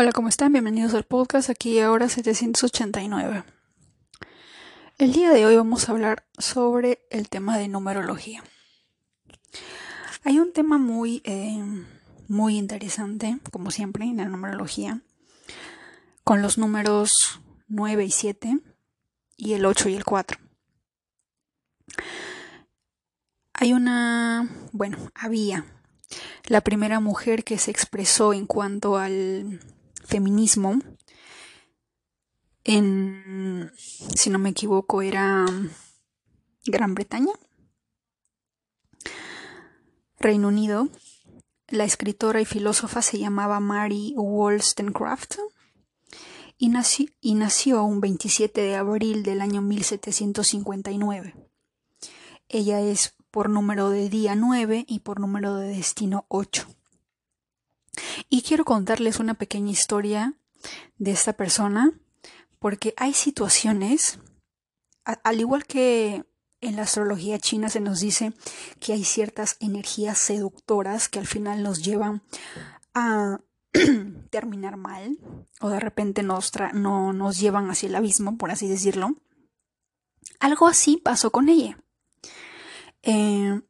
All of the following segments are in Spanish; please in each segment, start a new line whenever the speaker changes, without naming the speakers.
Hola, ¿cómo están? Bienvenidos al podcast aquí ahora 789. El día de hoy vamos a hablar sobre el tema de numerología. Hay un tema muy, eh, muy interesante, como siempre, en la numerología, con los números 9 y 7 y el 8 y el 4. Hay una, bueno, había la primera mujer que se expresó en cuanto al feminismo en, si no me equivoco, era Gran Bretaña, Reino Unido. La escritora y filósofa se llamaba Mary Wollstonecraft y nació, y nació un 27 de abril del año 1759. Ella es por número de día 9 y por número de destino 8. Y quiero contarles una pequeña historia de esta persona, porque hay situaciones, al igual que en la astrología china se nos dice que hay ciertas energías seductoras que al final nos llevan a terminar mal o de repente nos, no, nos llevan hacia el abismo, por así decirlo. Algo así pasó con ella. Eh,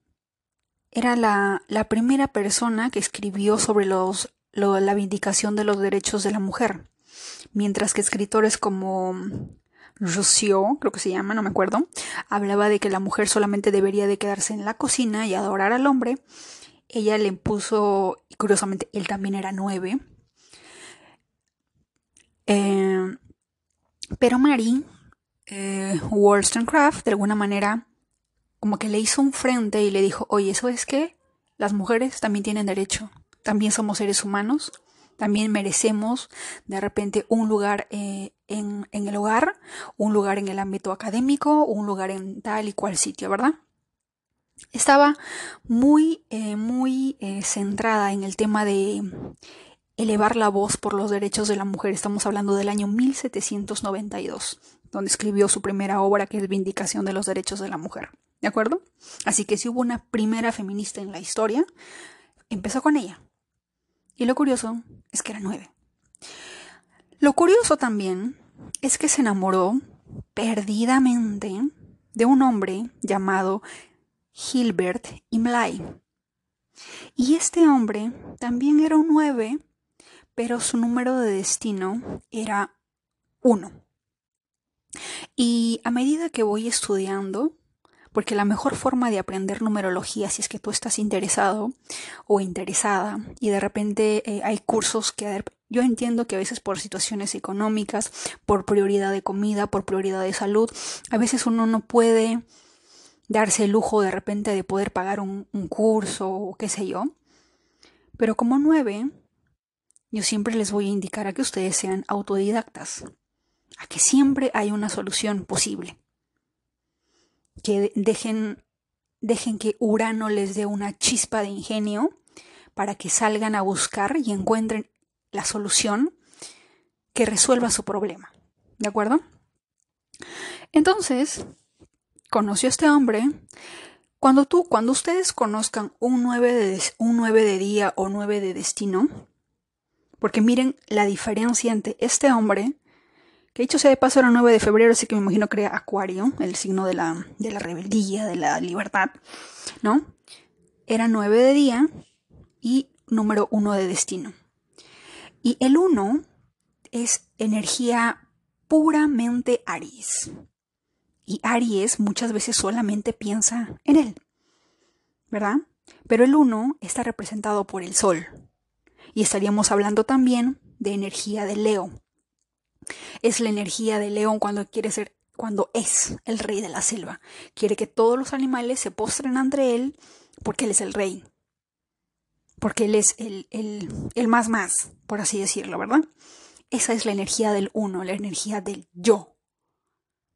era la, la, primera persona que escribió sobre la vindicación de los derechos de la mujer, mientras que escritores como Rousseau, creo que se llama, no me acuerdo, hablaba de que la mujer solamente debería de quedarse en la cocina y adorar al hombre. Ella le impuso, y curiosamente él también era nueve. Eh, pero Mary eh, Wollstonecraft, de alguna manera, como que le hizo un frente y le dijo, oye, ¿eso es que las mujeres también tienen derecho, también somos seres humanos, también merecemos de repente un lugar eh, en, el hogar, un lugar en el ámbito académico, un lugar en tal y cual sitio, ¿verdad? Estaba muy, eh, muy eh, centrada en el tema de elevar la voz por los derechos de la mujer. Estamos hablando del año 1792, donde escribió su primera obra que es Vindicación de los Derechos de la Mujer. ¿De acuerdo? Así que si hubo una primera feminista en la historia, empezó con ella. Y lo curioso es que era nueve. Lo curioso también es que se enamoró perdidamente de un hombre llamado Gilbert Imlay. Y este hombre también era un nueve, pero su número de destino era uno. Y a medida que voy estudiando, porque la mejor forma de aprender numerología, si es que tú estás interesado o interesada y de repente eh, hay cursos que yo entiendo que a veces por situaciones económicas, por prioridad de comida, por prioridad de salud, a veces uno no puede darse el lujo de repente de poder pagar un, un curso o qué sé yo. Pero como nueve, yo siempre les voy a indicar a que ustedes sean autodidactas, a que siempre hay una solución posible que dejen, dejen que Urano les dé una chispa de ingenio para que salgan a buscar y encuentren la solución que resuelva su problema. ¿De acuerdo? Entonces, conoció a este hombre. Cuando tú, cuando ustedes conozcan un 9 de, un 9 de día o 9 de destino, porque miren la diferencia entre este hombre que dicho sea de paso era 9 de febrero, así que me imagino que era Acuario, el signo de la, de la rebeldía, de la libertad, ¿no? Era 9 de día y número 1 de destino. Y el 1 es energía puramente Aries. Y Aries muchas veces solamente piensa en él, ¿verdad? Pero el 1 está representado por el Sol. Y estaríamos hablando también de energía de Leo. Es la energía de león cuando quiere ser, cuando es el rey de la selva. Quiere que todos los animales se postren ante él porque él es el rey. Porque él es el, más más, por así decirlo, ¿verdad? Esa es la energía del uno, la energía del yo,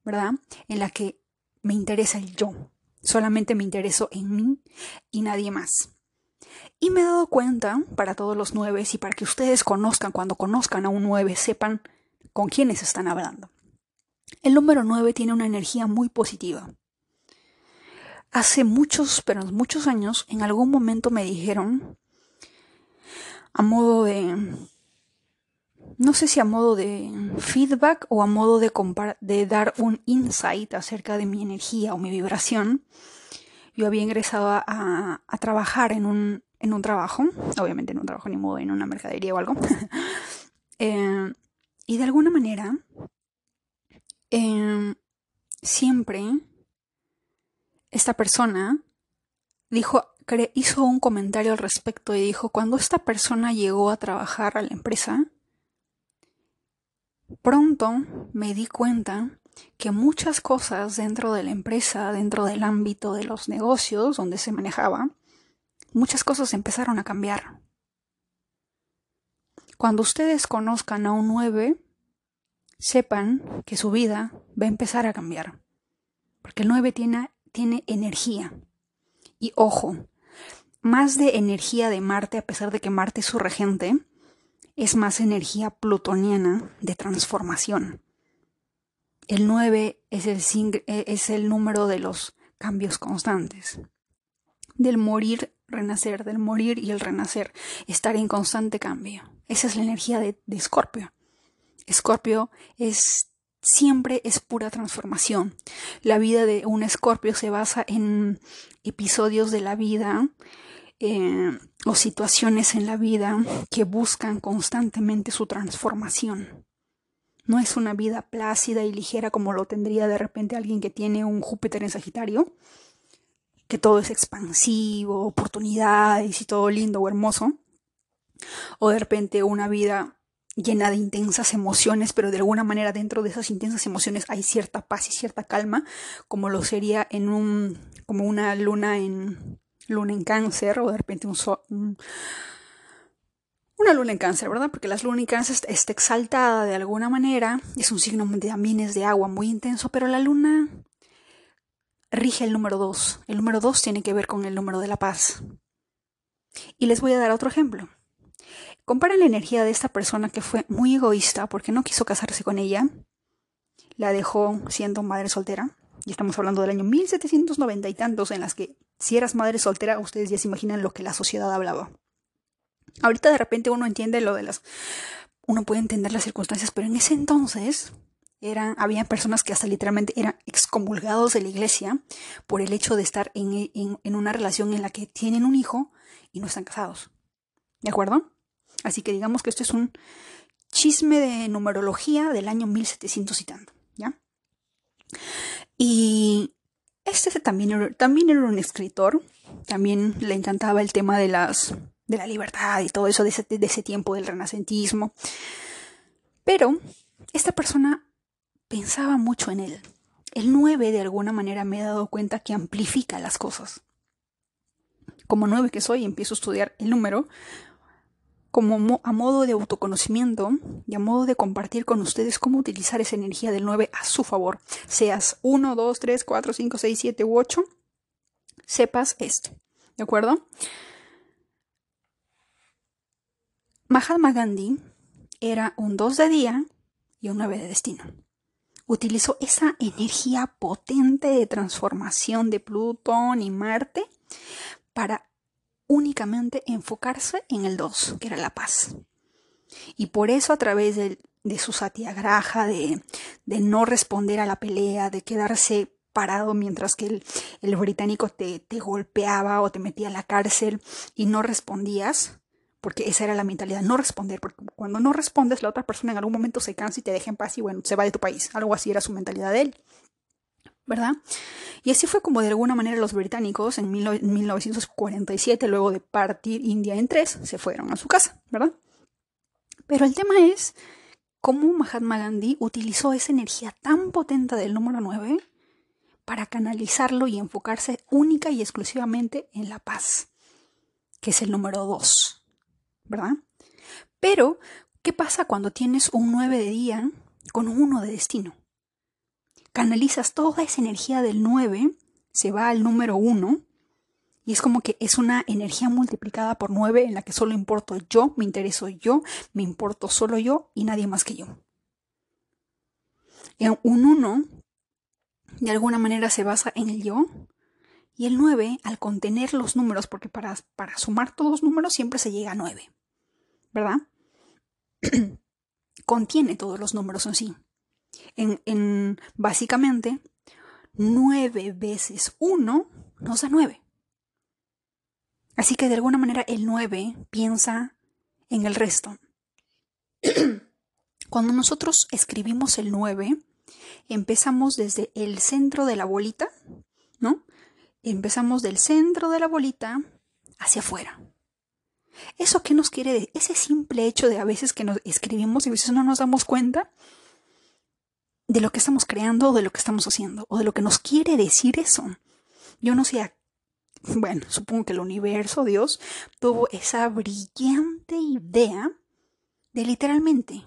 ¿verdad? En la que me interesa el yo. Solamente me intereso en mí y nadie más. Y me he dado cuenta, para todos los nueve, y para que ustedes conozcan, cuando conozcan a un nueve, sepan con quiénes están hablando. El número 9 tiene una energía muy positiva. Hace muchos, pero muchos años, en algún momento me dijeron, a modo de, no sé si a modo de feedback o a modo de, de dar un insight acerca de mi energía o mi vibración, yo había ingresado a, trabajar en un, en un, trabajo, obviamente en un trabajo ni modo, en una mercadería o algo, eh, y de alguna manera, eh, siempre esta persona dijo, hizo un comentario al respecto y dijo, cuando esta persona llegó a trabajar a la empresa, pronto me di cuenta que muchas cosas dentro de la empresa, dentro del ámbito de los negocios donde se manejaba, muchas cosas empezaron a cambiar. Cuando ustedes conozcan a un 9, sepan que su vida va a empezar a cambiar. Porque el 9 tiene, tiene energía. Y ojo, más de energía de Marte, a pesar de que Marte es su regente, es más energía plutoniana de transformación. El 9 es el, e, es el número de los cambios constantes, del morir, renacer, del morir y el renacer, estar en constante cambio. Esa es la energía de Escorpio. Escorpio es siempre es pura transformación. La vida de un escorpio se basa en episodios de la vida eh, o situaciones en la vida que buscan constantemente su transformación. No es una vida plácida y ligera como lo tendría de repente alguien que tiene un Júpiter en Sagitario, que todo es expansivo, oportunidades y todo lindo o hermoso. O de repente una vida llena de intensas emociones, pero de alguna manera dentro de esas intensas emociones hay cierta paz y cierta calma, como lo sería en un como una luna en luna en cáncer o de repente un, sol, una luna en cáncer, ¿verdad? Porque la luna en cáncer está exaltada de alguna manera, es un signo también es de agua muy intenso, pero la luna rige el número 2. El número 2 tiene que ver con el número de la paz. Y les voy a dar otro ejemplo. Comparen la energía de esta persona que fue muy egoísta porque no quiso casarse con ella. La dejó siendo madre soltera. Y estamos hablando del año 1790 y tantos en las que si eras madre soltera, ustedes ya se imaginan lo que la sociedad hablaba. Ahorita de repente uno entiende lo de las... Uno puede entender las circunstancias, pero en ese entonces eran, había personas que hasta literalmente eran excomulgados de la iglesia por el hecho de estar en, en una relación en la que tienen un hijo y no están casados. ¿De acuerdo? Así que digamos que esto es un chisme de numerología del año 1700 y tanto, ¿ya? Y este también era, un escritor, también le encantaba el tema de las de la libertad y todo eso de ese, de ese tiempo del renacentismo. Pero esta persona pensaba mucho en él. El 9 de alguna manera me he dado cuenta que amplifica las cosas. Como 9 que soy, empiezo a estudiar el número, como a modo de autoconocimiento y a modo de compartir con ustedes cómo utilizar esa energía del 9 a su favor. Seas 1, 2, 3, 4, 5, 6, 7 u 8, sepas esto. ¿De acuerdo? Mahatma Gandhi era un 2 de día y un 9 de destino. Utilizó esa energía potente de transformación de Plutón y Marte para únicamente enfocarse en el 2, que era la paz. Y por eso a través de, su satiagraja, de, de, no responder a la pelea, de quedarse parado mientras que el, británico te, golpeaba o te metía a la cárcel y no respondías, porque esa era la mentalidad, no responder, porque cuando no respondes la otra persona en algún momento se cansa y te deja en paz y bueno, se va de tu país, algo así era su mentalidad de él. ¿Verdad? Y así fue como de alguna manera los británicos en 1947, luego de partir India en tres, se fueron a su casa, ¿verdad? Pero el tema es cómo Mahatma Gandhi utilizó esa energía tan potente del número 9 para canalizarlo y enfocarse única y exclusivamente en la paz, que es el número 2, ¿verdad? Pero, ¿qué pasa cuando tienes un 9 de día con un 1 de destino? Canalizas toda esa energía del 9, se va al número 1, y es como que es una energía multiplicada por 9 en la que solo importo yo, me intereso yo, me importo solo yo y nadie más que yo. un 1 de alguna manera se basa en el yo y el 9 al contener los números, porque para, para sumar todos los números siempre se llega a 9, ¿verdad? contiene todos los números en sí. En, en básicamente, 9 veces 1 nos da 9. Así que de alguna manera el 9 piensa en el resto. Cuando nosotros escribimos el 9, empezamos desde el centro de la bolita, ¿no? Empezamos del centro de la bolita hacia afuera. ¿Eso qué nos quiere decir? Ese simple hecho de a veces que nos escribimos y a veces no nos damos cuenta de lo que estamos creando o de lo que estamos haciendo o de lo que nos quiere decir eso. Yo no sé, bueno, supongo que el universo, Dios, tuvo esa brillante idea de literalmente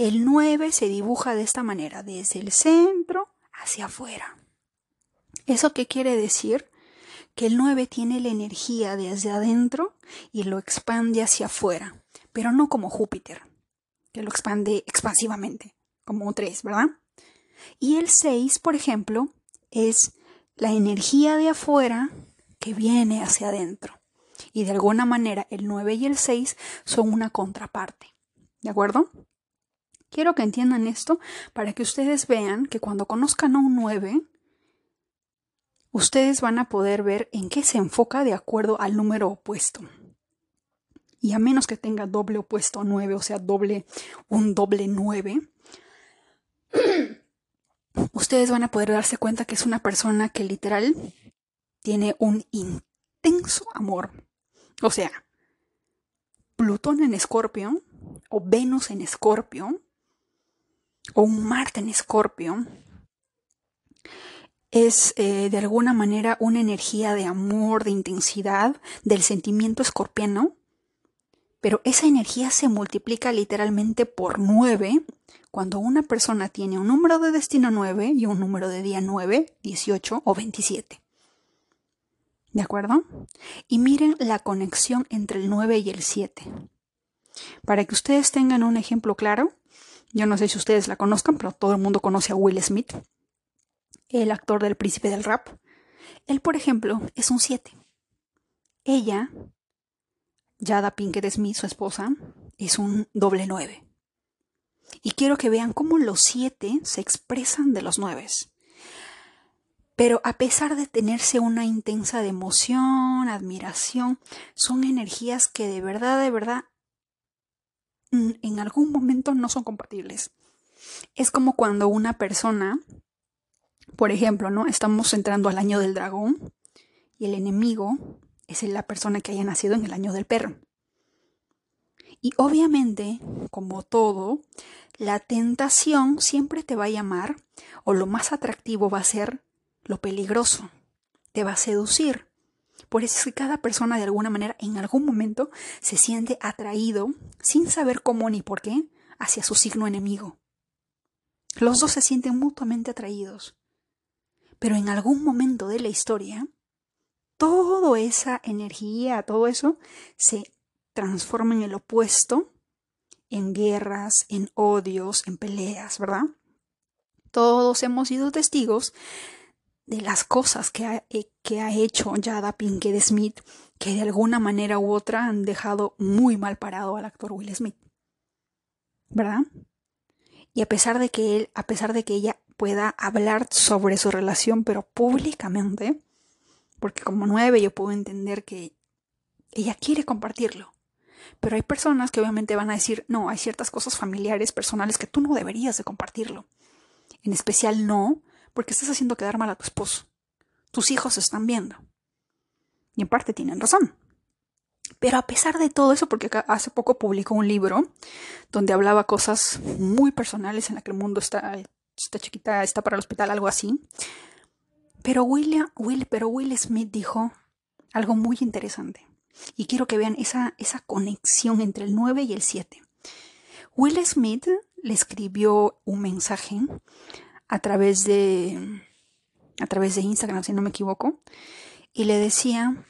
el 9 se dibuja de esta manera, desde el centro hacia afuera. ¿Eso qué quiere decir? Que el 9 tiene la energía desde adentro y lo expande hacia afuera, pero no como Júpiter, que lo expande expansivamente, como un 3, ¿verdad? Y el 6, por ejemplo, es la energía de afuera que viene hacia adentro. Y de alguna manera el 9 y el 6 son una contraparte. ¿De acuerdo? Quiero que entiendan esto para que ustedes vean que cuando conozcan a un 9, ustedes van a poder ver en qué se enfoca de acuerdo al número opuesto. Y a menos que tenga doble opuesto 9, o sea, doble, un doble 9, ustedes van a poder darse cuenta que es una persona que literal tiene un intenso amor. O sea, Plutón en Escorpio o Venus en Escorpio o un Marte en Escorpio es eh, de alguna manera una energía de amor, de intensidad, del sentimiento escorpiano, pero esa energía se multiplica literalmente por nueve cuando una persona tiene un número de destino 9 y un número de día 9, 18 o 27. ¿De acuerdo? Y miren la conexión entre el 9 y el 7. Para que ustedes tengan un ejemplo claro, yo no sé si ustedes la conozcan, pero todo el mundo conoce a Will Smith, el actor del príncipe del rap. Él, por ejemplo, es un 7. Ella, Jada Pinkett Smith, su esposa, es un doble 9. Y quiero que vean cómo los 7 se expresan de los 9. Pero a pesar de tenerse una intensa de emoción, admiración, son energías que de verdad, de verdad Mm, en algún momento no son compatibles. Es como cuando una persona, por ejemplo, ¿no? Estamos entrando al año del dragón y el enemigo es la persona que haya nacido en el año del perro. Y obviamente, como todo, la tentación siempre te va a llamar, o lo más atractivo va a ser lo peligroso, te va a seducir. Por eso es que cada persona de alguna manera en algún momento se siente atraído, sin saber cómo ni por qué, hacia su signo enemigo. Los dos se sienten mutuamente atraídos. Pero en algún momento de la historia, toda esa energía, todo eso, se transforma en el opuesto, en guerras, en odios, en peleas, ¿verdad? Todos hemos sido testigos de las cosas que ha, eh, que ha hecho Jada Pinkett Smith que de alguna manera u otra han dejado muy mal parado al actor Will Smith. ¿Verdad? Y a pesar de que él, a pesar de que ella pueda hablar sobre su relación, pero públicamente, porque como nueve yo puedo entender que ella quiere compartirlo. Pero hay personas que obviamente van a decir, no, hay ciertas cosas familiares, personales que tú no deberías de compartirlo. En especial no porque estás haciendo quedar mal a tu esposo. Tus hijos están viendo. Y en parte tienen razón. Pero a pesar de todo eso, porque hace poco publicó un libro donde hablaba cosas muy personales en la que el mundo está, está chiquita, está para el hospital, algo así. Pero Will, pero Will Smith dijo algo muy interesante. Y quiero que vean esa, esa conexión entre el 9 y el 7. Will Smith le escribió un mensaje a través de a través de Instagram, si no me equivoco, y le decía,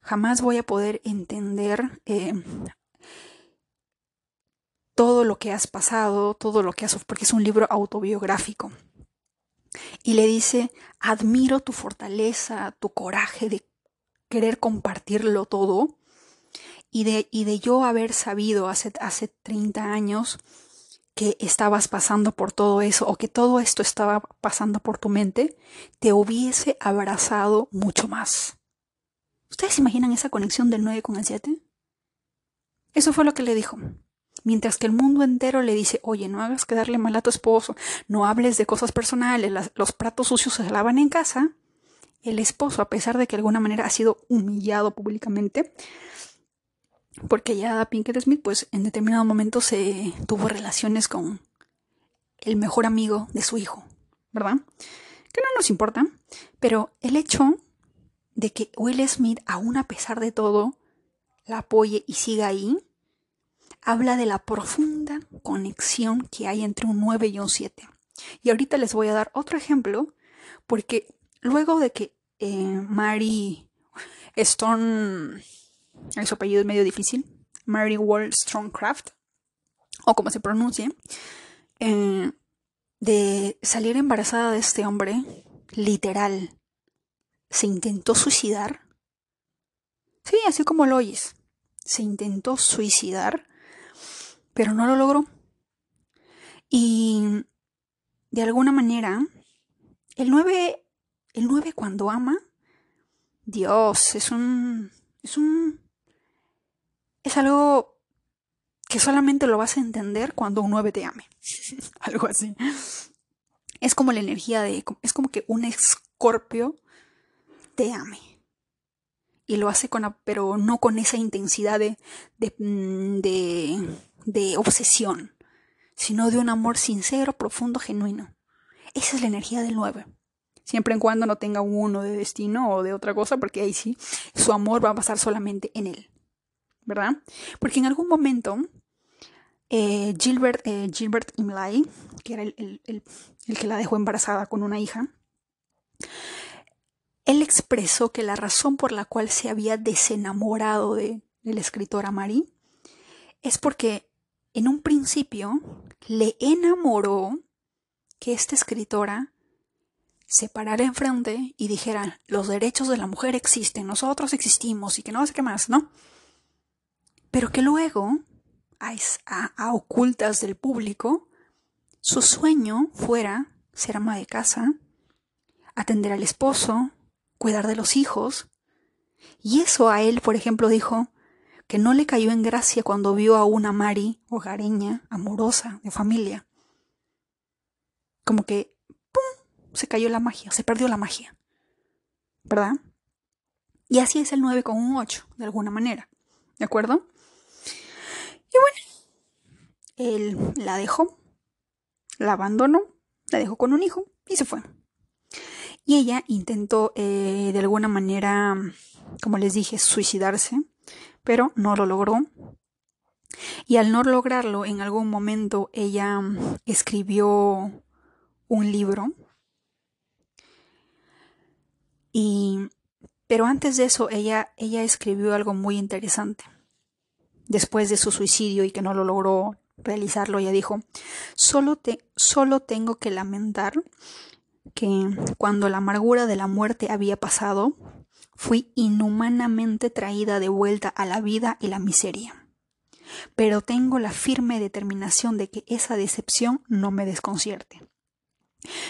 jamás voy a poder entender eh, todo lo que has pasado, todo lo que has, porque es un libro autobiográfico. Y le dice, admiro tu fortaleza, tu coraje de querer compartirlo todo. y de, y de yo haber sabido hace, hace 30 años que estabas pasando por todo eso o que todo esto estaba pasando por tu mente, te hubiese abrazado mucho más. ¿Ustedes imaginan esa conexión del 9 con el 7? Eso fue lo que le dijo. Mientras que el mundo entero le dice, oye, no hagas quedarle mal a tu esposo, no hables de cosas personales, los platos sucios se lavan en casa, el esposo, a pesar de que de alguna manera ha sido humillado públicamente, porque ya Pinkett Smith, pues en determinado momento se tuvo relaciones con el mejor amigo de su hijo, ¿verdad? Que no nos importa, pero el hecho de que Will Smith, aún a pesar de todo, la apoye y siga ahí, habla de la profunda conexión que hay entre un 9 y un 7. Y ahorita les voy a dar otro ejemplo, porque luego de que eh, Mary Stone, su apellido es medio difícil, Mary Wollstonecraft, o como se pronuncie, eh, de salir embarazada de este hombre, literal, se intentó suicidar. Sí, así como lo oyes. Se intentó suicidar, pero no lo logró. Y de alguna manera, el 9, el 9 cuando ama, Dios, es un, es un, es algo que solamente lo vas a entender cuando un 9 te ame. algo así. Es como la energía de, es como que un escorpio te ame. Y lo hace con, pero no con esa intensidad de, de, mm, de, de obsesión, sino de un amor sincero, profundo, genuino. Esa es la energía del 9. Siempre en cuando no tenga uno de destino o de otra cosa, porque ahí sí, su amor va a pasar solamente en él. ¿Verdad? Porque en algún momento, eh, Gilbert, eh, Gilbert Imlay, que era el, el, el que la dejó embarazada con una hija, él expresó que la razón por la cual se había desenamorado de, la escritora es porque en un principio le enamoró que esta escritora se parara enfrente y dijera los derechos de la mujer existen, nosotros existimos y que no sé qué más, ¿no? Pero que luego, a, a ocultas del público, su sueño fuera ser ama de casa, atender al esposo, cuidar de los hijos. Y eso a él, por ejemplo, dijo que no le cayó en gracia cuando vio a una Mari hogareña, amorosa, de familia. Como que, ¡pum!, se cayó la magia, se perdió la magia. ¿Verdad? Y así es el 9 con un 8, de alguna manera. ¿De acuerdo? Y bueno, él la dejó, la abandonó, la dejó con un hijo y se fue. Y ella intentó eh, de alguna manera, como les dije, suicidarse, pero no lo logró. Y al no lograrlo, en algún momento ella escribió un libro. Y, pero antes de eso, ella, ella escribió algo muy interesante. Después de su suicidio y que no lo logró realizarlo, ella dijo, solo, te, solo tengo que lamentar que cuando la amargura de la muerte había pasado, fui inhumanamente traída de vuelta a la vida y la miseria. Pero tengo la firme determinación de que esa decepción no me desconcierte.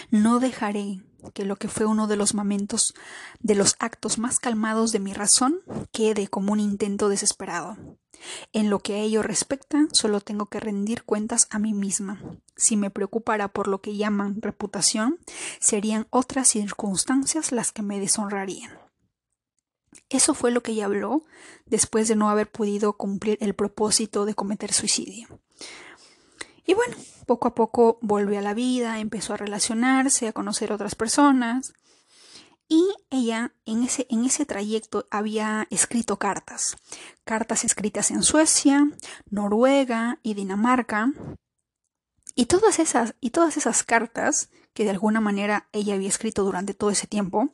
No dejaré que lo que fue uno de los momentos de los actos más calmados de mi razón quede como un intento desesperado. En lo que a ello respecta, solo tengo que rendir cuentas a mí misma. Si me preocupara por lo que llaman reputación, serían otras circunstancias las que me deshonrarían. Eso fue lo que ella habló después de no haber podido cumplir el propósito de cometer suicidio. Y bueno, poco a poco volvió a la vida, empezó a relacionarse, a conocer otras personas. Y ella en ese, en ese trayecto había escrito cartas, cartas escritas en Suecia, Noruega y Dinamarca. Y todas esas, y todas esas cartas que de alguna manera ella había escrito durante todo ese tiempo,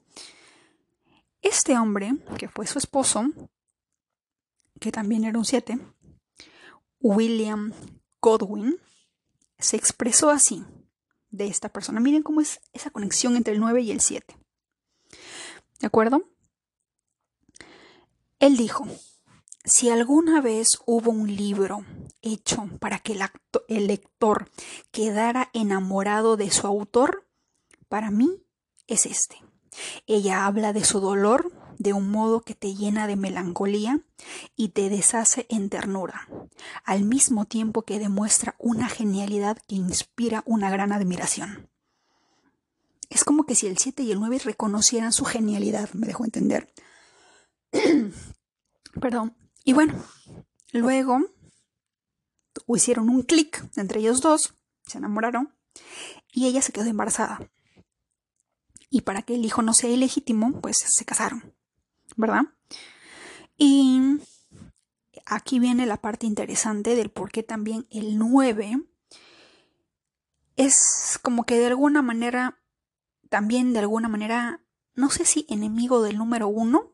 este hombre, que fue su esposo, que también era un siete, William Godwin, se expresó así de esta persona. Miren cómo es esa conexión entre el 9 y el 7. ¿De acuerdo? Él dijo, si alguna vez hubo un libro hecho para que el, el, lector quedara enamorado de su autor, para mí es este. Ella habla de su dolor de un modo que te llena de melancolía y te deshace en ternura, al mismo tiempo que demuestra una genialidad que inspira una gran admiración. Es como que si el 7 y el 9 reconocieran su genialidad, me dejó entender. Perdón. Y bueno, luego hicieron un clic entre ellos dos, se enamoraron y ella se quedó embarazada. Y para que el hijo no sea ilegítimo, pues se casaron, ¿verdad? Y aquí viene la parte interesante del por qué también el 9 es como que de alguna manera, también de alguna manera, no sé si enemigo del número 1,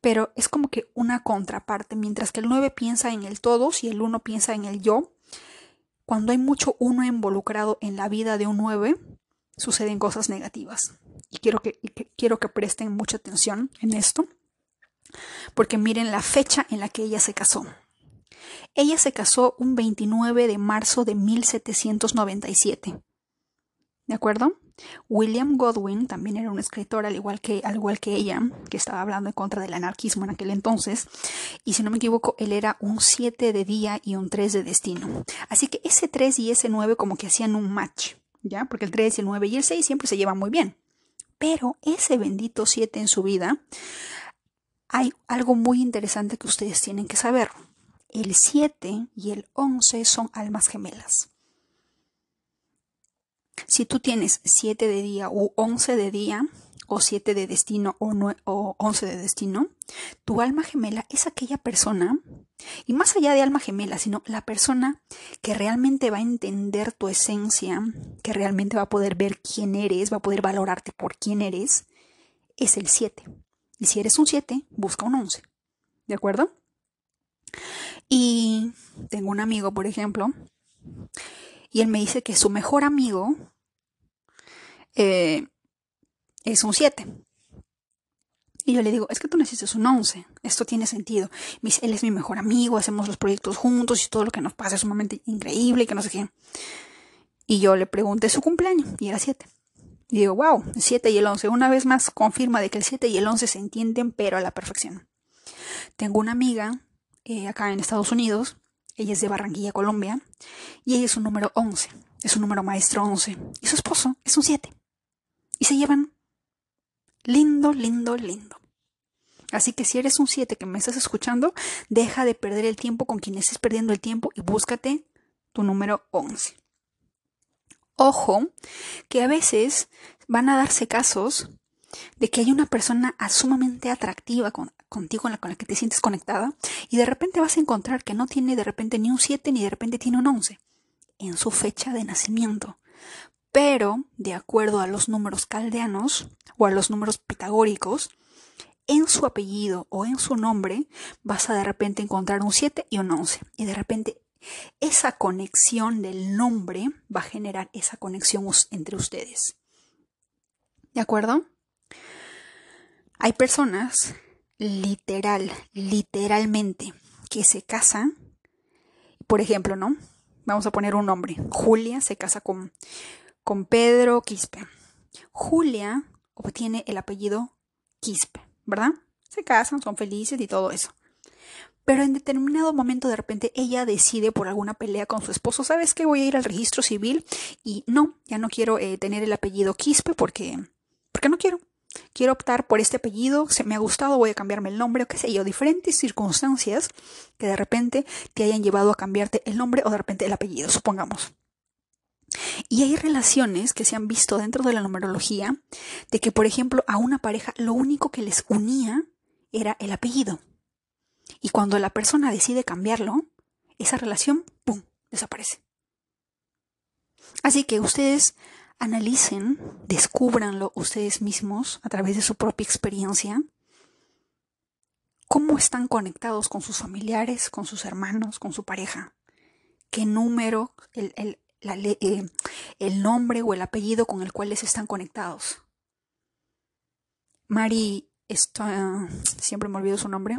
pero es como que una contraparte, mientras que el 9 piensa en el todos y el 1 piensa en el yo. Cuando hay mucho uno involucrado en la vida de un 9, suceden cosas negativas. Y quiero que, quiero que presten mucha atención en esto, porque miren la fecha en la que ella se casó. Ella se casó un 29 de marzo de 1797. ¿De acuerdo? William Godwin también era un escritor, al igual que, al igual que ella, que estaba hablando en contra del anarquismo en aquel entonces. Y si no me equivoco, él era un 7 de día y un 3 de destino. Así que ese 3 y ese 9 como que hacían un match. ¿Ya? Porque el 3, el 9 y el 6 siempre se llevan muy bien. Pero ese bendito 7 en su vida, hay algo muy interesante que ustedes tienen que saber. El 7 y el 11 son almas gemelas. Si tú tienes 7 de día u 11 de día, o 7 de destino o, o 11 de destino, tu alma gemela es aquella persona, y más allá de alma gemela, sino la persona que realmente va a entender tu esencia, que realmente va a poder ver quién eres, va a poder valorarte por quién eres, es el 7. Y si eres un 7, busca un 11. ¿De acuerdo? Y tengo un amigo, por ejemplo, y él me dice que su mejor amigo eh, es un 7. Y yo le digo, es que tú necesitas un 11, esto tiene sentido. Me dice, él es mi mejor amigo, hacemos los proyectos juntos y todo lo que nos pasa es sumamente increíble y que no sé qué. Y yo le pregunté su cumpleaños y era 7. Y digo, wow, el 7 y el 11. Una vez más confirma de que el 7 y el 11 se entienden, pero a la perfección. Tengo una amiga eh, acá en Estados Unidos, ella es de Barranquilla, Colombia, y ella es un número 11, es un número maestro 11, y su esposo es un 7. Y se llevan Lindo, lindo, lindo. Así que si eres un 7 que me estás escuchando, deja de perder el tiempo con quien estés perdiendo el tiempo y búscate tu número 11. Ojo, que a veces van a darse casos de que hay una persona sumamente atractiva contigo con la, que te sientes conectada y de repente vas a encontrar que no tiene de repente ni un 7 ni de repente tiene un 11 en su fecha de nacimiento pero de acuerdo a los números caldeanos o a los números pitagóricos, en su apellido o en su nombre vas a de repente encontrar un 7 y un 11. Y de repente esa conexión del nombre va a generar esa conexión entre ustedes. ¿De acuerdo? Hay personas literal, literalmente, que se casan, por ejemplo, ¿no? Vamos a poner un nombre. Julia se casa con con Pedro Quispe. Julia obtiene el apellido Quispe, ¿verdad? Se casan, son felices y todo eso. Pero en determinado momento de repente ella decide por alguna pelea con su esposo, ¿sabes qué? Voy a ir al registro civil y no, ya no quiero eh, tener el apellido Quispe porque, porque no quiero. Quiero optar por este apellido, se me ha gustado, voy a cambiarme el nombre o qué sé yo, diferentes circunstancias que de repente te hayan llevado a cambiarte el nombre o de repente el apellido, supongamos. Y hay relaciones que se han visto dentro de la numerología de que, por ejemplo, a una pareja lo único que les unía era el apellido. Y cuando la persona decide cambiarlo, esa relación, ¡pum!, desaparece. Así que ustedes analicen, descúbranlo ustedes mismos a través de su propia experiencia, cómo están conectados con sus familiares, con sus hermanos, con su pareja, qué número, el, el, eh, el nombre o el apellido con el cual les están conectados. Mari, siempre me olvido su nombre,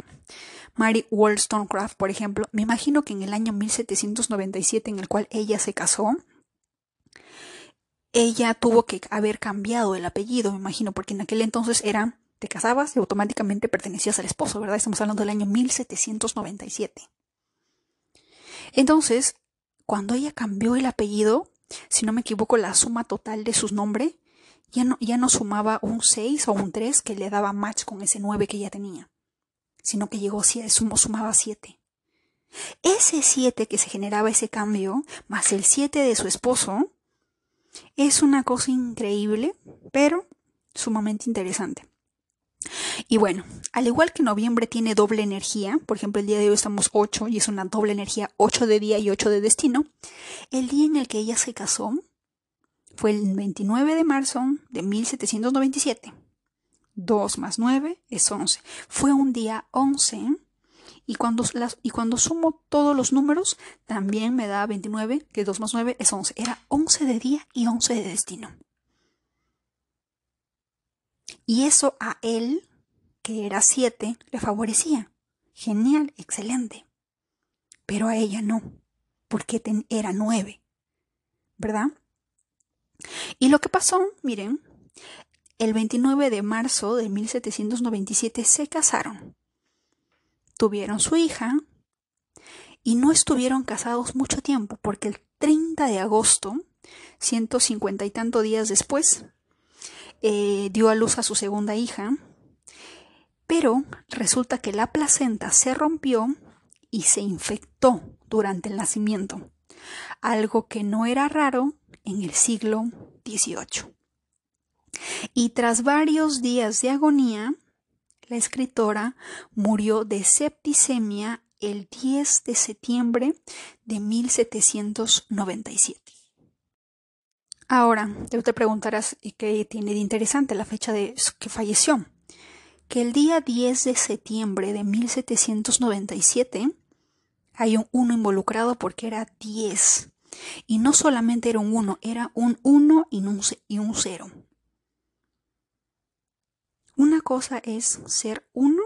Mary Wollstonecraft, por ejemplo, me imagino que en el año 1797 en el cual ella se casó, ella tuvo que haber cambiado el apellido, me imagino, porque en aquel entonces era, te casabas y automáticamente pertenecías al esposo, ¿verdad? Estamos hablando del año 1797. Entonces, cuando ella cambió el apellido, si no me equivoco, la suma total de sus nombres ya no, ya no sumaba un 6 o un 3 que le daba match con ese 9 que ella tenía, sino que llegó, sumaba 7. Ese 7 que se generaba ese cambio, más el 7 de su esposo, es una cosa increíble, pero sumamente interesante. Y bueno, al igual que noviembre tiene doble energía, por ejemplo el día de hoy estamos 8 y es una doble energía 8 de día y 8 de destino, el día en el que ella se casó fue el 29 de marzo de 1797. 2 más 9 es 11. Fue un día 11 y cuando, y cuando sumo todos los números también me da 29, que 2 más 9 es 11. Era 11 de día y 11 de destino. Y eso a él, que era 7, le favorecía. Genial, excelente. Pero a ella no, porque era 9. ¿Verdad? Y lo que pasó, miren, el 29 de marzo de 1797 se casaron. Tuvieron su hija y no estuvieron casados mucho tiempo porque el 30 de agosto, 150 y tanto días después, eh, dio a luz a su segunda hija, pero resulta que la placenta se rompió y se infectó durante el nacimiento, algo que no era raro en el siglo XVIII. Y tras varios días de agonía, la escritora murió de septicemia el 10 de septiembre de 1797. Ahora, te preguntarás qué tiene de interesante la fecha de que falleció. Que el día 10 de septiembre de 1797 hay un uno involucrado porque era 10 y no solamente era un 1, era un 1 y un 0. Una cosa es ser 1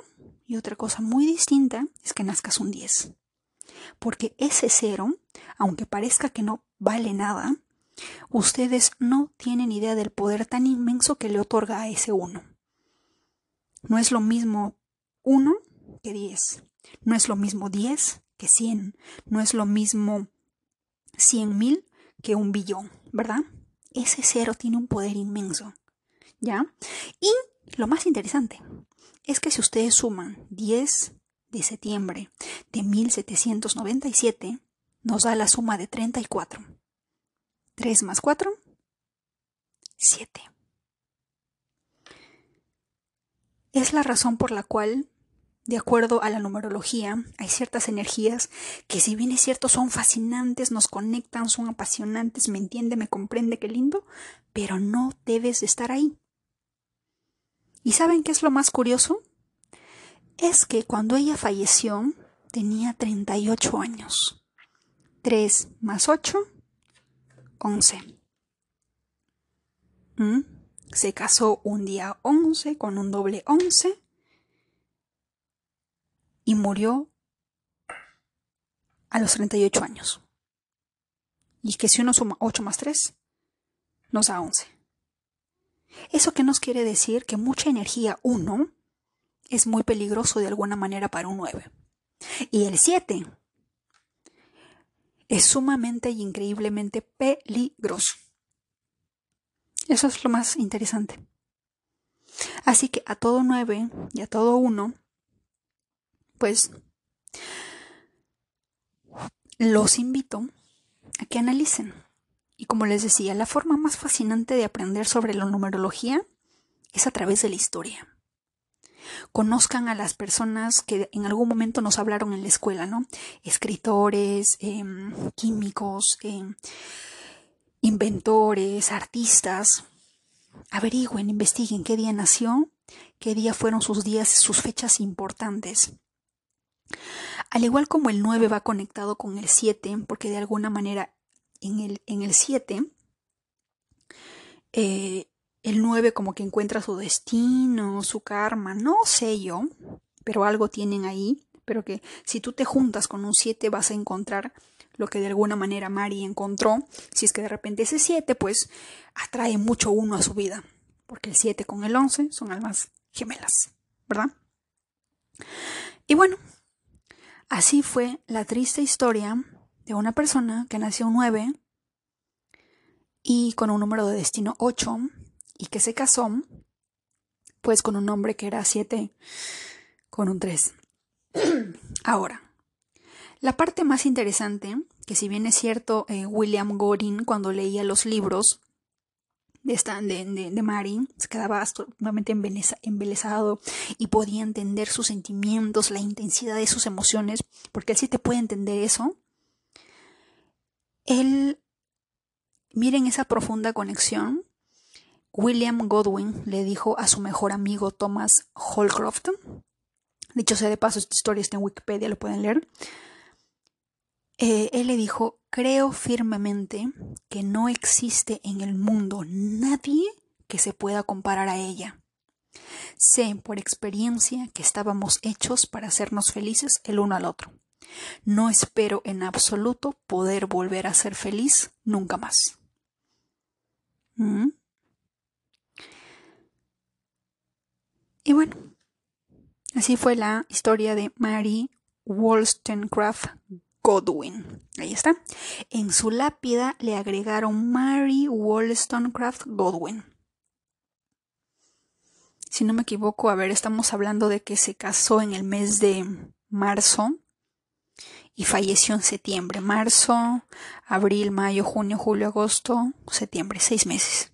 y otra cosa muy distinta es que nazcas un 10. Porque ese 0, aunque parezca que no vale nada, ustedes no tienen idea del poder tan inmenso que le otorga a ese 1. No es lo mismo 1 que 10. No es lo mismo 10 que 100. No es lo mismo cien mil que un billón, ¿verdad? Ese cero tiene un poder inmenso, ¿ya? Y lo más interesante es que si ustedes suman 10 de septiembre de 1797, nos da la suma de 34. 3 más 4, 7. Es la razón por la cual de acuerdo a la numerología, hay ciertas energías que si bien es cierto son fascinantes, nos conectan, son apasionantes, me entiende, me comprende, qué lindo, pero no debes de estar ahí. ¿Y saben qué es lo más curioso? Es que cuando ella falleció tenía 38 años. 3 más 8, 11. ¿Mm? Se casó un día 11 con un doble 11 y murió a los 38 años. Y que si uno suma 8 más 3, nos da 11. ¿Eso qué nos quiere decir? Que mucha energía 1 es muy peligroso de alguna manera para un 9. Y el 7 es sumamente y increíblemente peligroso. Eso es lo más interesante. Así que a todo 9 y a todo 1 pues los invito a que analicen. Y como les decía, la forma más fascinante de aprender sobre la numerología es a través de la historia. Conozcan a las personas que en algún momento nos hablaron en la escuela, ¿no? Escritores, em, químicos, em, inventores, artistas. Averigüen, investiguen qué día nació, qué día fueron sus días, sus fechas importantes. Al igual como el 9 va conectado con el 7, porque de alguna manera en el, en el 7 eh, el 9 como que encuentra su destino, su karma, no sé yo, pero algo tienen ahí, pero que si tú te juntas con un 7 vas a encontrar lo que de alguna manera Mari encontró, si es que de repente ese 7 pues atrae mucho uno a su vida, porque el 7 con el 11 son almas gemelas, ¿verdad? Y bueno, así fue la triste historia de una persona que nació 9 y con un número de destino 8 y que se casó pues con un hombre que era 7 con un 3. Ahora, la parte más interesante, que si bien es cierto, eh, William Godin cuando leía los libros de, esta, de, de, Mary se quedaba nuevamente embelesado y podía entender sus sentimientos, la intensidad de sus emociones, porque él sí te puede entender eso. Él, miren esa profunda conexión. William Godwin le dijo a su mejor amigo Thomas Holcroft, dicho sea de paso, esta historia está en Wikipedia, lo pueden leer. Eh, él le dijo, creo firmemente que no existe en el mundo nadie que se pueda comparar a ella. Sé por experiencia que estábamos hechos para hacernos felices el uno al otro. No espero en absoluto poder volver a ser feliz nunca más. ¿Mm? Y bueno, así fue la historia de Mary Wollstonecraft Godwin. Ahí está. En su lápida le agregaron Mary Wollstonecraft Godwin. Si no me equivoco, a ver, estamos hablando de que se casó en el mes de marzo y falleció en septiembre. Marzo, abril, mayo, junio, julio, agosto, septiembre. Seis meses.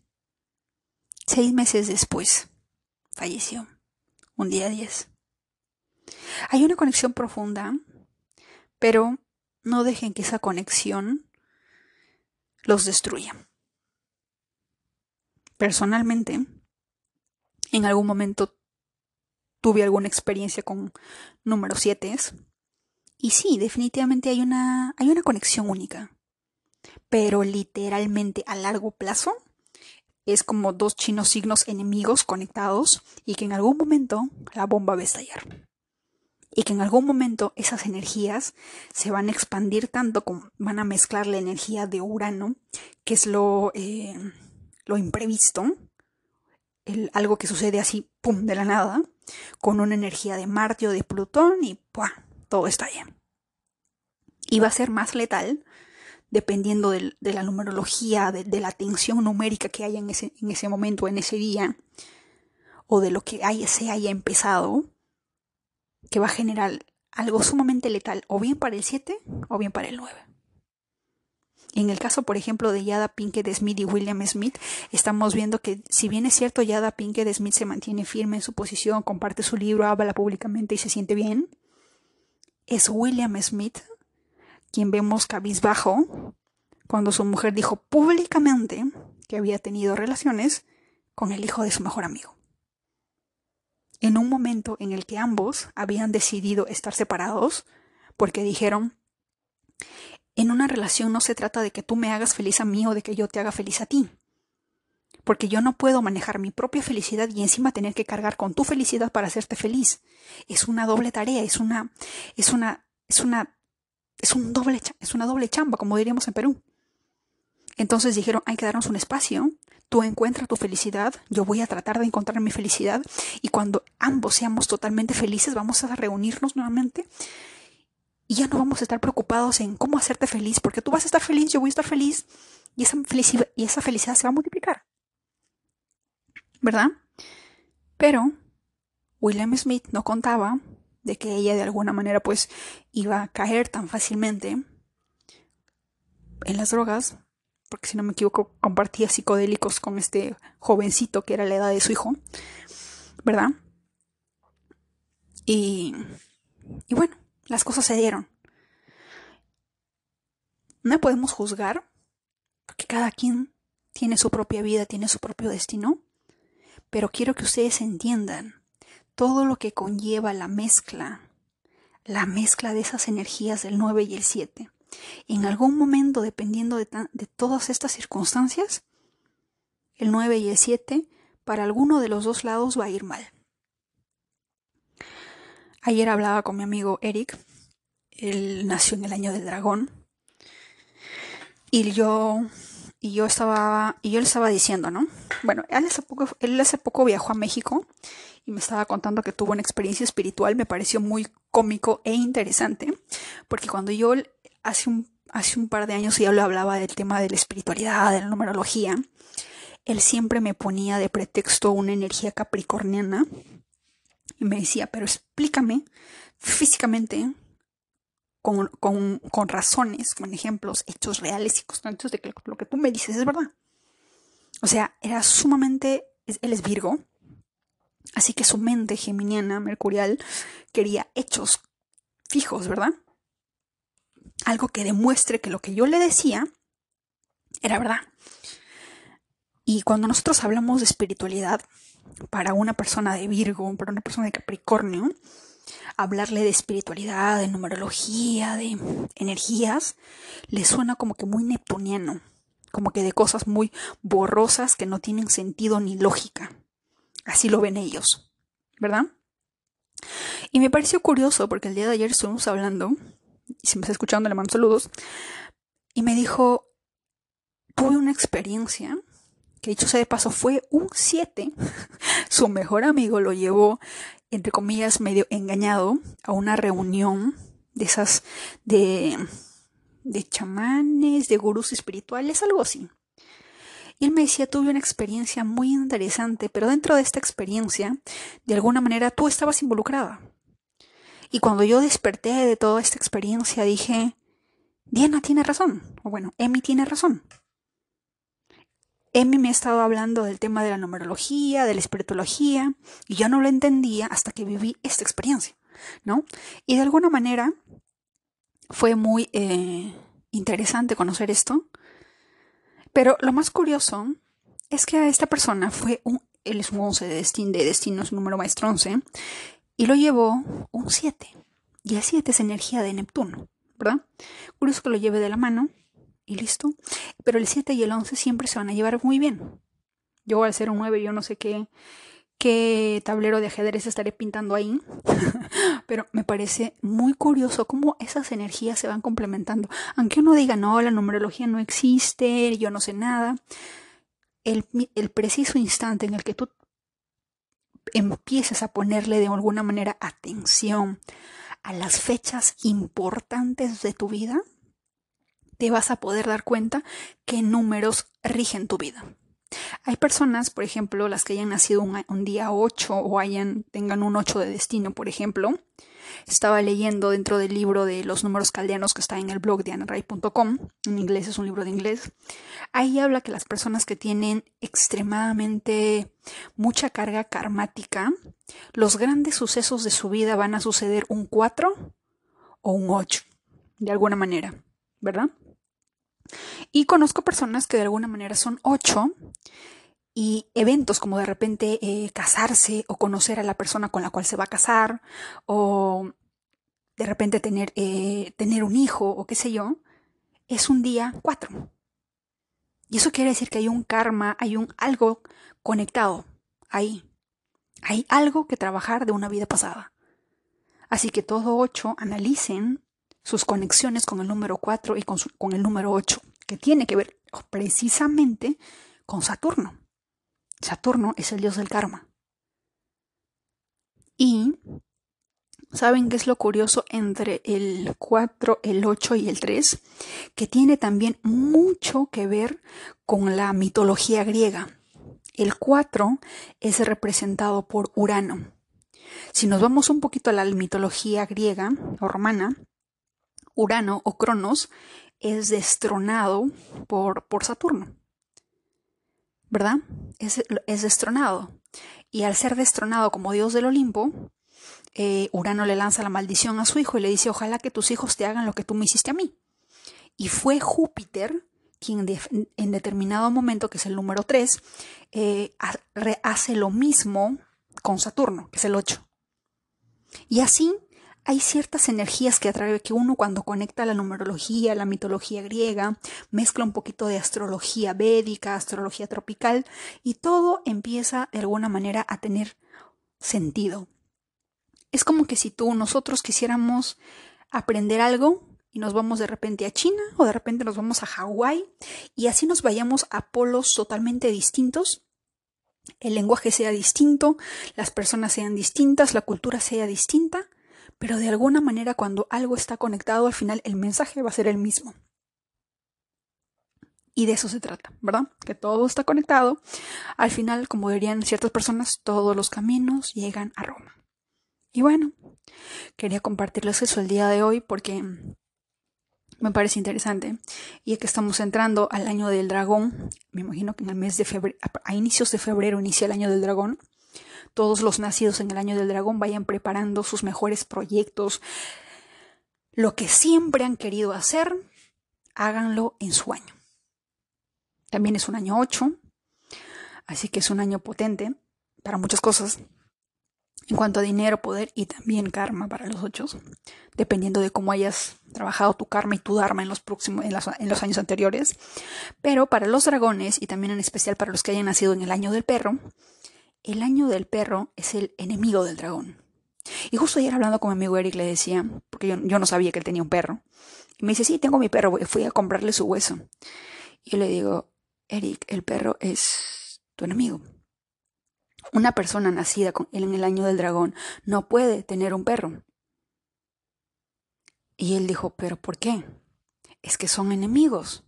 Seis meses después falleció. Un día diez. Hay una conexión profunda, pero no dejen que esa conexión los destruya. Personalmente, en algún momento tuve alguna experiencia con número 7 y sí, definitivamente hay una, hay una conexión única. Pero literalmente a largo plazo es como dos chinos signos enemigos conectados y que en algún momento la bomba va a estallar y que en algún momento esas energías se van a expandir tanto como van a mezclar la energía de Urano, que es lo, eh, lo imprevisto, algo que sucede así, pum, de la nada, con una energía de Marte o de Plutón y ¡pua! todo estalla. Y va a ser más letal dependiendo de, la numerología, de, la tensión numérica que haya en ese, en ese momento, en ese día, o de lo que haya, se haya empezado, que va a generar algo sumamente letal, o bien para el 7 o bien para el 9. En el caso, por ejemplo, de Yada Pinkett Smith y William Smith, estamos viendo que, si bien es cierto, Yada Pinkett Smith se mantiene firme en su posición, comparte su libro, habla públicamente y se siente bien, es William Smith quien vemos cabizbajo cuando su mujer dijo públicamente que había tenido relaciones con el hijo de su mejor amigo en un momento en el que ambos habían decidido estar separados porque dijeron, en una relación no se trata de que tú me hagas feliz a mí o de que yo te haga feliz a ti. Porque yo no puedo manejar mi propia felicidad y encima tener que cargar con tu felicidad para hacerte feliz. Es una doble tarea, es una, es una, es una, es un doble, es una doble chamba, como diríamos en Perú. Entonces dijeron, hay que darnos un espacio tú encuentras tu felicidad, yo voy a tratar de encontrar mi felicidad y cuando ambos seamos totalmente felices vamos a reunirnos nuevamente y ya no vamos a estar preocupados en cómo hacerte feliz, porque tú vas a estar feliz, yo voy a estar feliz y esa felicidad, y esa felicidad se va a multiplicar. ¿Verdad? Pero William Smith no contaba de que ella de alguna manera pues iba a caer tan fácilmente en las drogas porque si no me equivoco compartía psicodélicos con este jovencito que era la edad de su hijo, ¿verdad? Y, y bueno, las cosas se dieron. No podemos juzgar, porque cada quien tiene su propia vida, tiene su propio destino, pero quiero que ustedes entiendan todo lo que conlleva la mezcla, la mezcla de esas energías del 9 y el 7 en algún momento, dependiendo de, todas estas circunstancias, el 9 y el 7 para alguno de los dos lados va a ir mal. Ayer hablaba con mi amigo Eric, él nació en el año del dragón, y yo, y yo estaba, y yo le estaba diciendo, ¿no? Bueno, él hace poco, él hace poco viajó a México y me estaba contando que tuvo una experiencia espiritual, me pareció muy cómico e interesante, porque cuando yo hace un, hace un par de años ya le hablaba del tema de la espiritualidad, de la numerología, él siempre me ponía de pretexto una energía capricorniana y me decía, pero explícame físicamente, con, con, razones, con ejemplos, hechos reales y constantes de que lo que tú me dices es verdad. O sea, era sumamente, él es Virgo, así que su mente geminiana, mercurial, quería hechos fijos, ¿verdad? Algo que demuestre que lo que yo le decía era verdad. Y cuando nosotros hablamos de espiritualidad, para una persona de Virgo, para una persona de Capricornio, hablarle de espiritualidad, de numerología, de energías, le suena como que muy neptuniano, como que de cosas muy borrosas que no tienen sentido ni lógica. Así lo ven ellos, ¿verdad? Y me pareció curioso porque el día de ayer estuvimos hablando, y si me está escuchando le mando saludos, y me dijo, tuve una experiencia que dicho sea de paso fue un 7. Su mejor amigo lo llevó, entre comillas, medio engañado a una reunión de esas de, chamanes, de gurús espirituales, algo así. Y él me decía, tuve una experiencia muy interesante, pero dentro de esta experiencia, de alguna manera tú estabas involucrada. Y cuando yo desperté de toda esta experiencia, dije, Diana tiene razón, o bueno, Emi tiene razón. Emi me ha estado hablando del tema de la numerología, de la espiritología, y yo no lo entendía hasta que viví esta experiencia, ¿no? Y de alguna manera fue muy eh, interesante conocer esto, pero lo más curioso es que a esta persona fue un, él es un 11 de destino, de destino es número maestro 11, y lo llevó un 7, y el 7 es energía de Neptuno, ¿verdad? Curioso que lo lleve de la mano, y listo. Pero el 7 y el 11 siempre se van a llevar muy bien. Yo al ser un 9, yo no sé qué, qué tablero de ajedrez estaré pintando ahí, pero me parece muy curioso cómo esas energías se van complementando. Aunque uno diga, no, la numerología no existe, yo no sé nada, el, el preciso instante en el que tú empieces a ponerle de alguna manera atención a las fechas importantes de tu vida, te vas a poder dar cuenta qué números rigen tu vida. Hay personas, por ejemplo, las que hayan nacido un, día 8 o hayan, tengan un 8 de destino, por ejemplo. Estaba leyendo dentro del libro de los números caldeanos que está en el blog de anaray.com, en inglés es un libro de inglés. Ahí habla que las personas que tienen extremadamente mucha carga karmática, los grandes sucesos de su vida van a suceder un 4 o un 8, de alguna manera, ¿verdad? Y conozco personas que de alguna manera son ocho y eventos como de repente eh, casarse o conocer a la persona con la cual se va a casar o de repente tener, eh, tener un hijo o qué sé yo, es un día cuatro. Y eso quiere decir que hay un karma, hay un algo conectado ahí. Hay algo que trabajar de una vida pasada. Así que todo ocho analicen sus conexiones con el número 4 y con, el número 8, que tiene que ver precisamente con Saturno. Saturno es el dios del karma. Y ¿Saben qué es lo curioso entre el 4, el 8 y el 3? Que tiene también mucho que ver con la mitología griega. El 4 es representado por Urano. Si nos vamos un poquito a la mitología griega o romana, Urano o Cronos es destronado por, por Saturno. ¿Verdad? Es, es, destronado. Y al ser destronado como dios del Olimpo, eh, Urano le lanza la maldición a su hijo y le dice, ojalá que tus hijos te hagan lo que tú me hiciste a mí. Y fue Júpiter quien en determinado momento, que es el número 3, eh, hace lo mismo con Saturno, que es el 8. Y así hay ciertas energías que atrae que uno cuando conecta la numerología, la mitología griega, mezcla un poquito de astrología védica, astrología tropical y todo empieza de alguna manera a tener sentido. Es como que si tú nosotros quisiéramos aprender algo y nos vamos de repente a China o de repente nos vamos a Hawái y así nos vayamos a polos totalmente distintos, el lenguaje sea distinto, las personas sean distintas, la cultura sea distinta, pero de alguna manera cuando algo está conectado al final el mensaje va a ser el mismo. Y de eso se trata, ¿verdad? Que todo está conectado. Al final, como dirían ciertas personas, todos los caminos llegan a Roma. Y bueno, quería compartirles eso el día de hoy porque me parece interesante. Y es que estamos entrando al año del dragón, me imagino que en el mes de febrero, a inicios de febrero inicia el año del dragón. Todos los nacidos en el año del dragón vayan preparando sus mejores proyectos. Lo que siempre han querido hacer, háganlo en su año. También es un año 8, así que es un año potente para muchas cosas en cuanto a dinero, poder y también karma para los ocho, dependiendo de cómo hayas trabajado tu karma y tu dharma en los próximos, en, en, los años anteriores. Pero para los dragones y también en especial para los que hayan nacido en el año del perro, el año del perro es el enemigo del dragón. Y justo ayer hablando con mi amigo Eric le decía, porque yo, no sabía que él tenía un perro, y me dice, sí, tengo mi perro, fui a comprarle su hueso. Y yo le digo, Eric, el perro es tu enemigo. Una persona nacida en el año del dragón no puede tener un perro. Y él dijo, ¿pero por qué? Es que son enemigos.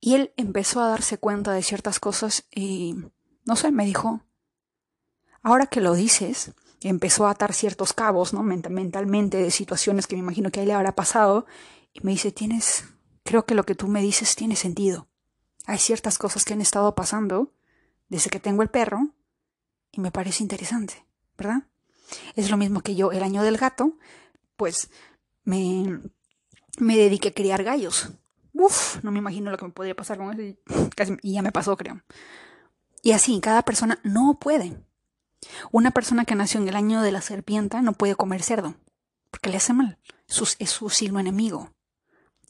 Y él empezó a darse cuenta de ciertas cosas y, no sé, me dijo, ahora que lo dices, empezó a atar ciertos cabos, ¿no? Mentalmente de situaciones que me imagino que a él le habrá pasado y me dice, tienes, creo que lo que tú me dices tiene sentido. Hay ciertas cosas que han estado pasando desde que tengo el perro y me parece interesante, ¿verdad? Es lo mismo que yo el año del gato, pues me, me dediqué a criar gallos. Uf, no me imagino lo que me podría pasar con eso y, y ya me pasó, creo. Y así, cada persona no puede. Una persona que nació en el año de la serpiente no puede comer cerdo, porque le hace mal. es su signo enemigo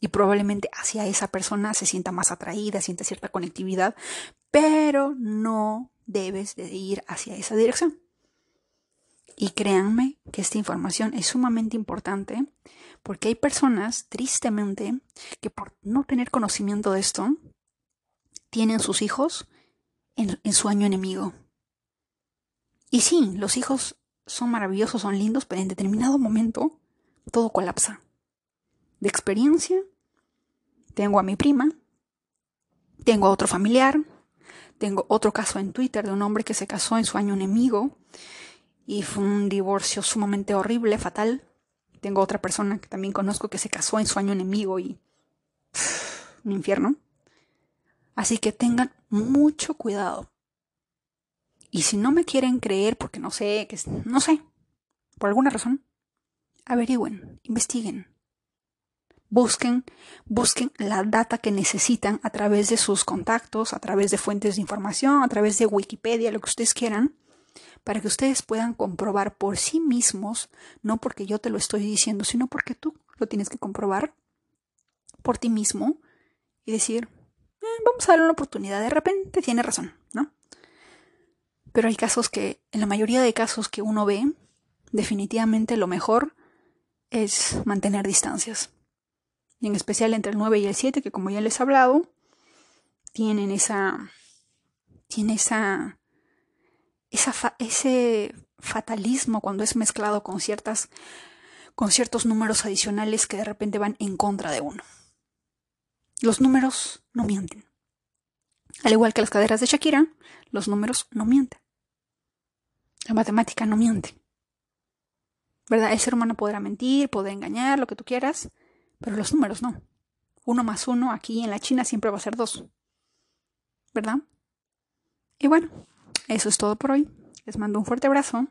y probablemente hacia esa persona se sienta más atraída, siente cierta conectividad, pero no debes de ir hacia esa dirección. Y créanme que esta información es sumamente importante porque hay personas, tristemente, que por no tener conocimiento de esto, tienen sus hijos en, su año enemigo. Y sí, los hijos son maravillosos, son lindos, pero en determinado momento todo colapsa de experiencia, tengo a mi prima, tengo a otro familiar, tengo otro caso en Twitter de un hombre que se casó en su año enemigo y fue un divorcio sumamente horrible, fatal. Tengo otra persona que también conozco que se casó en su año enemigo y un infierno. Así que tengan mucho cuidado. Y si no me quieren creer porque no sé, que no sé, por alguna razón, averigüen, investiguen. Busquen, busquen la data que necesitan a través de sus contactos, a través de fuentes de información, a través de Wikipedia, lo que ustedes quieran, para que ustedes puedan comprobar por sí mismos, no porque yo te lo estoy diciendo, sino porque tú lo tienes que comprobar por ti mismo y decir, vamos a darle una oportunidad, de repente tiene razón, ¿no? Pero hay casos que, en la mayoría de casos que uno ve, definitivamente lo mejor es mantener distancias y en especial entre el 9 y el 7, que como ya les he hablado, tienen esa, tiene esa, esa ese fatalismo cuando es mezclado con ciertas, con ciertos números adicionales que de repente van en contra de uno. Los números no mienten. Al igual que las caderas de Shakira, los números no mienten. La matemática no miente. ¿Verdad? El ser humano podrá mentir, podrá engañar, lo que tú quieras, pero los números no. Uno más uno aquí en la China siempre va a ser dos. ¿Verdad? Y bueno, eso es todo por hoy. Les mando un fuerte abrazo.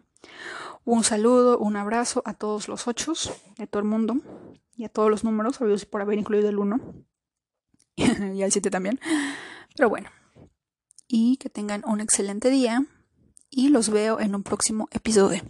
Un saludo, un abrazo a todos los ochos de todo el mundo y a todos los números, por haber incluido el uno y el siete también. Pero bueno, y que tengan un excelente día y los veo en un próximo episodio.